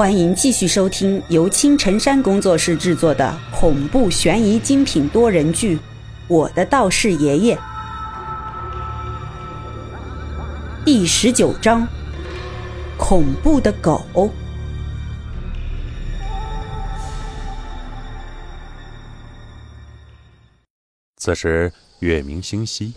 欢迎继续收听由青城山工作室制作的恐怖悬疑精品多人剧《我的道士爷爷》第十九章：恐怖的狗。此时月明星稀，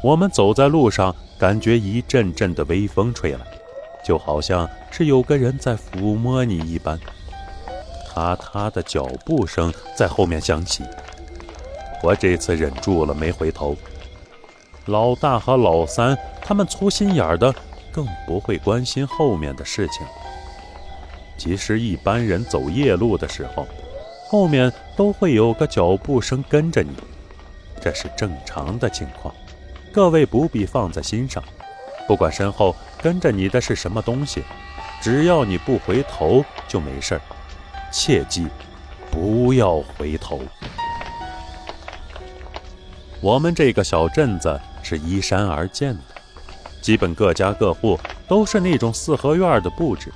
我们走在路上，感觉一阵阵的微风吹来，就好像是有个人在抚摸你一般。踏踏的脚步声在后面响起，我这次忍住了没回头。老大和老三他们粗心眼儿的，更不会关心后面的事情。其实一般人走夜路的时候，后面都会有个脚步声跟着你。这是正常的情况，各位不必放在心上。不管身后跟着你的是什么东西，只要你不回头就没事儿。切记，不要回头。我们这个小镇子是依山而建的，基本各家各户都是那种四合院的布置。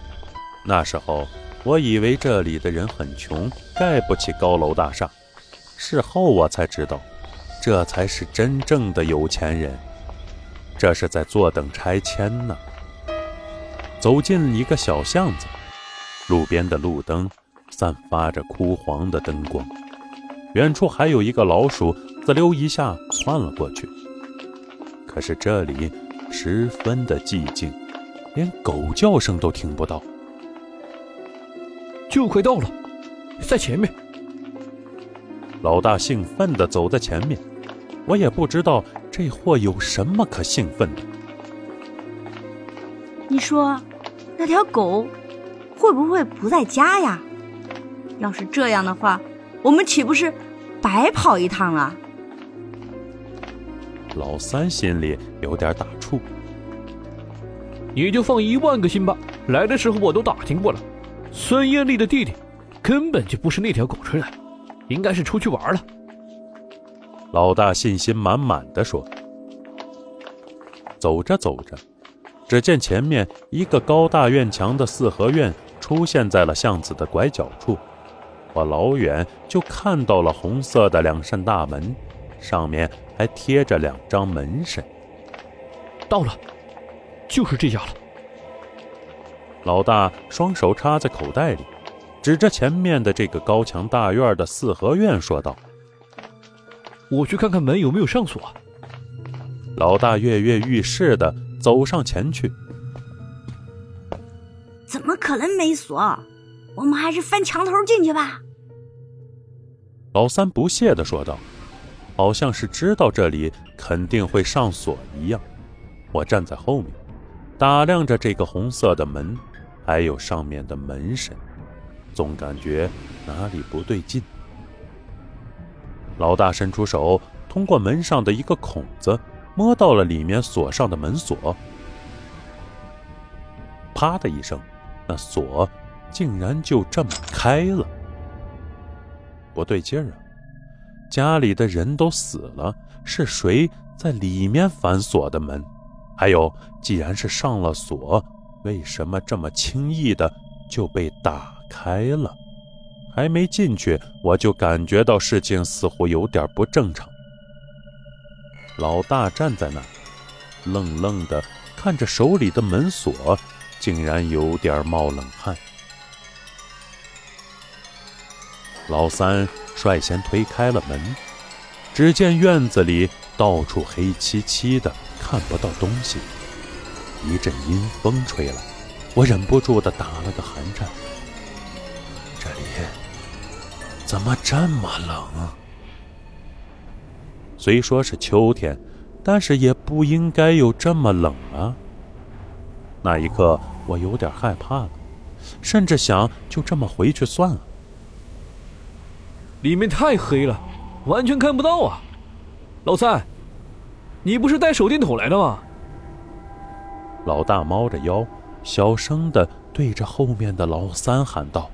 那时候我以为这里的人很穷，盖不起高楼大厦，事后我才知道。这才是真正的有钱人，这是在坐等拆迁呢。走进一个小巷子，路边的路灯散发着枯黄的灯光，远处还有一个老鼠滋溜一下窜了过去。可是这里十分的寂静，连狗叫声都听不到。就快到了，在前面。老大兴奋地走在前面。我也不知道这货有什么可兴奋的。你说，那条狗会不会不在家呀？要是这样的话，我们岂不是白跑一趟了？老三心里有点打怵。你就放一万个心吧。来的时候我都打听过了，孙艳丽的弟弟根本就不是那条狗吹来，应该是出去玩了。老大信心满满的说：“走着走着，只见前面一个高大院墙的四合院出现在了巷子的拐角处。我老远就看到了红色的两扇大门，上面还贴着两张门神。到了，就是这家了。”老大双手插在口袋里，指着前面的这个高墙大院的四合院说道。我去看看门有没有上锁。老大跃跃欲试的走上前去。怎么可能没锁？我们还是翻墙头进去吧。老三不屑的说道，好像是知道这里肯定会上锁一样。我站在后面，打量着这个红色的门，还有上面的门神，总感觉哪里不对劲。老大伸出手，通过门上的一个孔子，摸到了里面锁上的门锁。啪的一声，那锁竟然就这么开了。不对劲儿啊！家里的人都死了，是谁在里面反锁的门？还有，既然是上了锁，为什么这么轻易的就被打开了？还没进去，我就感觉到事情似乎有点不正常。老大站在那儿，愣愣的看着手里的门锁，竟然有点冒冷汗。老三率先推开了门，只见院子里到处黑漆漆的，看不到东西。一阵阴风吹来，我忍不住的打了个寒颤。怎么这么冷啊？虽说是秋天，但是也不应该有这么冷啊！那一刻，我有点害怕了，甚至想就这么回去算了。里面太黑了，完全看不到啊！老三，你不是带手电筒来的吗？老大猫着腰，小声的对着后面的老三喊道。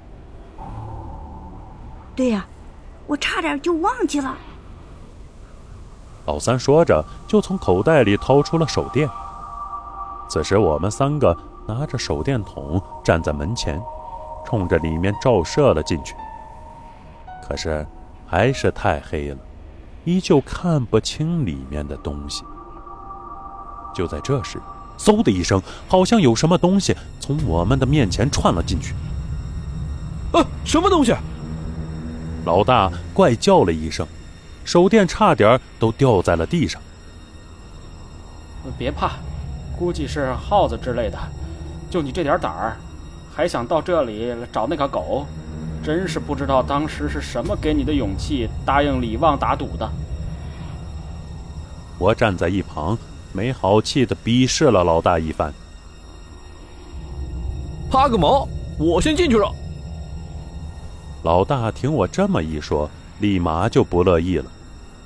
对呀，我差点就忘记了。老三说着，就从口袋里掏出了手电。此时，我们三个拿着手电筒站在门前，冲着里面照射了进去。可是，还是太黑了，依旧看不清里面的东西。就在这时，嗖的一声，好像有什么东西从我们的面前窜了进去。啊，什么东西？老大怪叫了一声，手电差点都掉在了地上。别怕，估计是耗子之类的。就你这点胆儿，还想到这里找那个狗，真是不知道当时是什么给你的勇气，答应李旺打赌的。我站在一旁，没好气的鄙视了老大一番。怕个毛！我先进去了。老大听我这么一说，立马就不乐意了，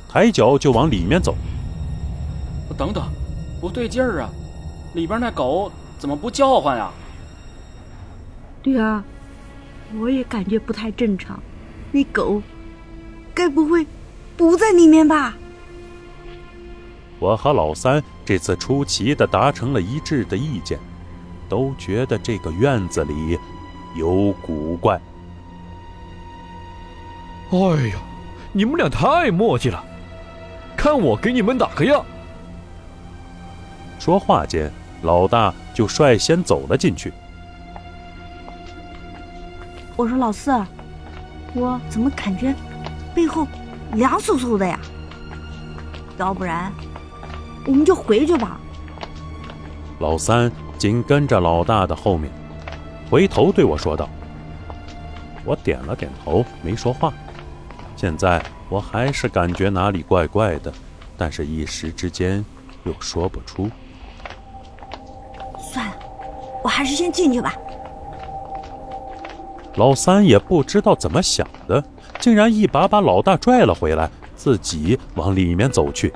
抬脚就往里面走。等等，不对劲儿啊！里边那狗怎么不叫唤呀？对啊，我也感觉不太正常。那狗，该不会不在里面吧？我和老三这次出奇的达成了一致的意见，都觉得这个院子里有古怪。哎呀，你们俩太磨叽了！看我给你们打个样。说话间，老大就率先走了进去。我说老四，我怎么感觉背后凉飕飕的呀？要不然我们就回去吧。老三紧跟着老大的后面，回头对我说道：“我点了点头，没说话。现在我还是感觉哪里怪怪的，但是一时之间又说不出。算了，我还是先进去吧。”老三也不知道怎么想的，竟然一把把老大拽了回来，自己往里面走去。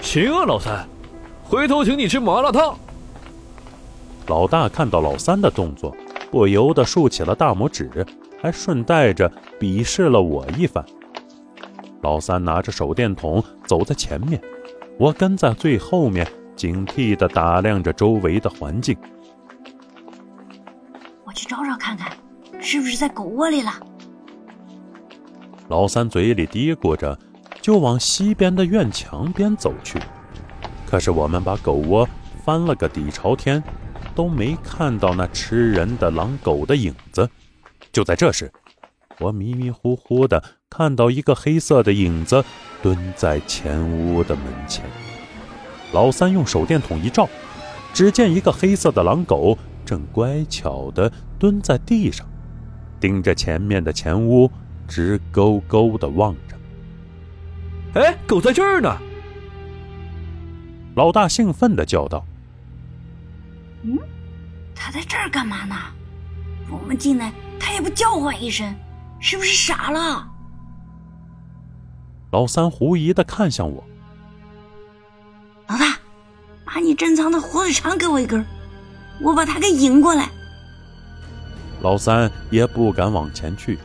行啊，老三，回头请你吃麻辣烫。老大看到老三的动作，不由得竖起了大拇指，还顺带着鄙视了我一番。老三拿着手电筒走在前面，我跟在最后面，警惕地打量着周围的环境。我去找找看看，是不是在狗窝里了？老三嘴里嘀咕着，就往西边的院墙边走去。可是我们把狗窝翻了个底朝天，都没看到那吃人的狼狗的影子。就在这时，我迷迷糊糊的看到一个黑色的影子蹲在前屋的门前。老三用手电筒一照，只见一个黑色的狼狗正乖巧的蹲在地上，盯着前面的前屋，直勾勾的望着。哎，狗在这儿呢！老大兴奋的叫道：“嗯，他在这儿干嘛呢？我们进来，他也不叫唤一声，是不是傻了？”老三狐疑的看向我：“老大，把你珍藏的火腿肠给我一根，我把他给引过来。”老三也不敢往前去，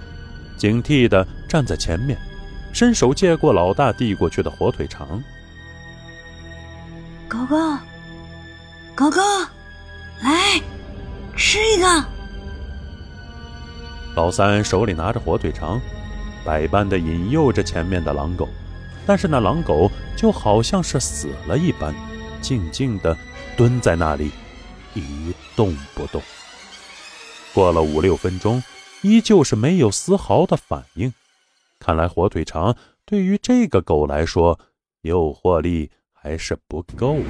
警惕的站在前面，伸手接过老大递过去的火腿肠。狗狗，狗狗，来吃一个。老三手里拿着火腿肠，百般的引诱着前面的狼狗，但是那狼狗就好像是死了一般，静静的蹲在那里，一动不动。过了五六分钟，依旧是没有丝毫的反应。看来火腿肠对于这个狗来说，诱惑力。还是不够啊。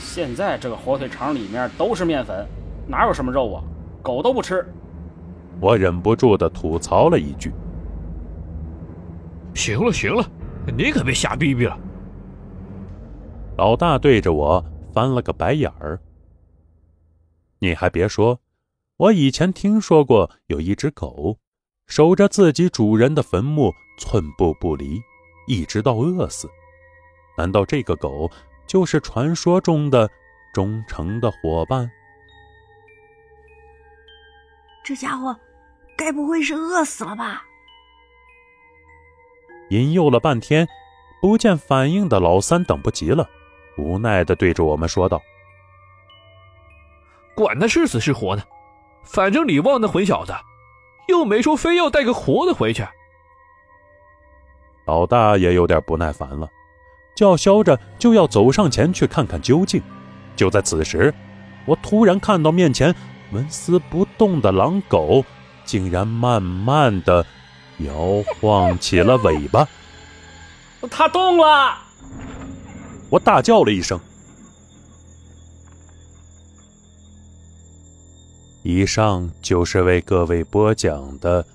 现在这个火腿肠里面都是面粉，哪有什么肉啊？狗都不吃。我忍不住的吐槽了一句：“行了行了，你可别瞎逼逼了。”老大对着我翻了个白眼儿。你还别说，我以前听说过有一只狗，守着自己主人的坟墓，寸步不离，一直到饿死。难道这个狗就是传说中的忠诚的伙伴？这家伙该不会是饿死了吧？引诱了半天，不见反应的老三等不及了，无奈的对着我们说道：“管他是死是活呢，反正李旺那混小子，又没说非要带个活的回去。老大也有点不耐烦了，叫嚣着就要走上前去看看究竟。就在此时，我突然看到面前纹丝不动的狼狗，竟然慢慢的摇晃起了尾巴。它动了！我大叫了一声。以上就是为各位播讲的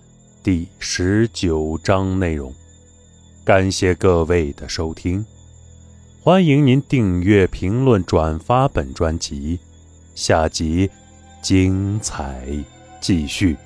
第十九章内容，感谢各位的收听，欢迎您订阅、评论、转发本专辑，下集精彩继续。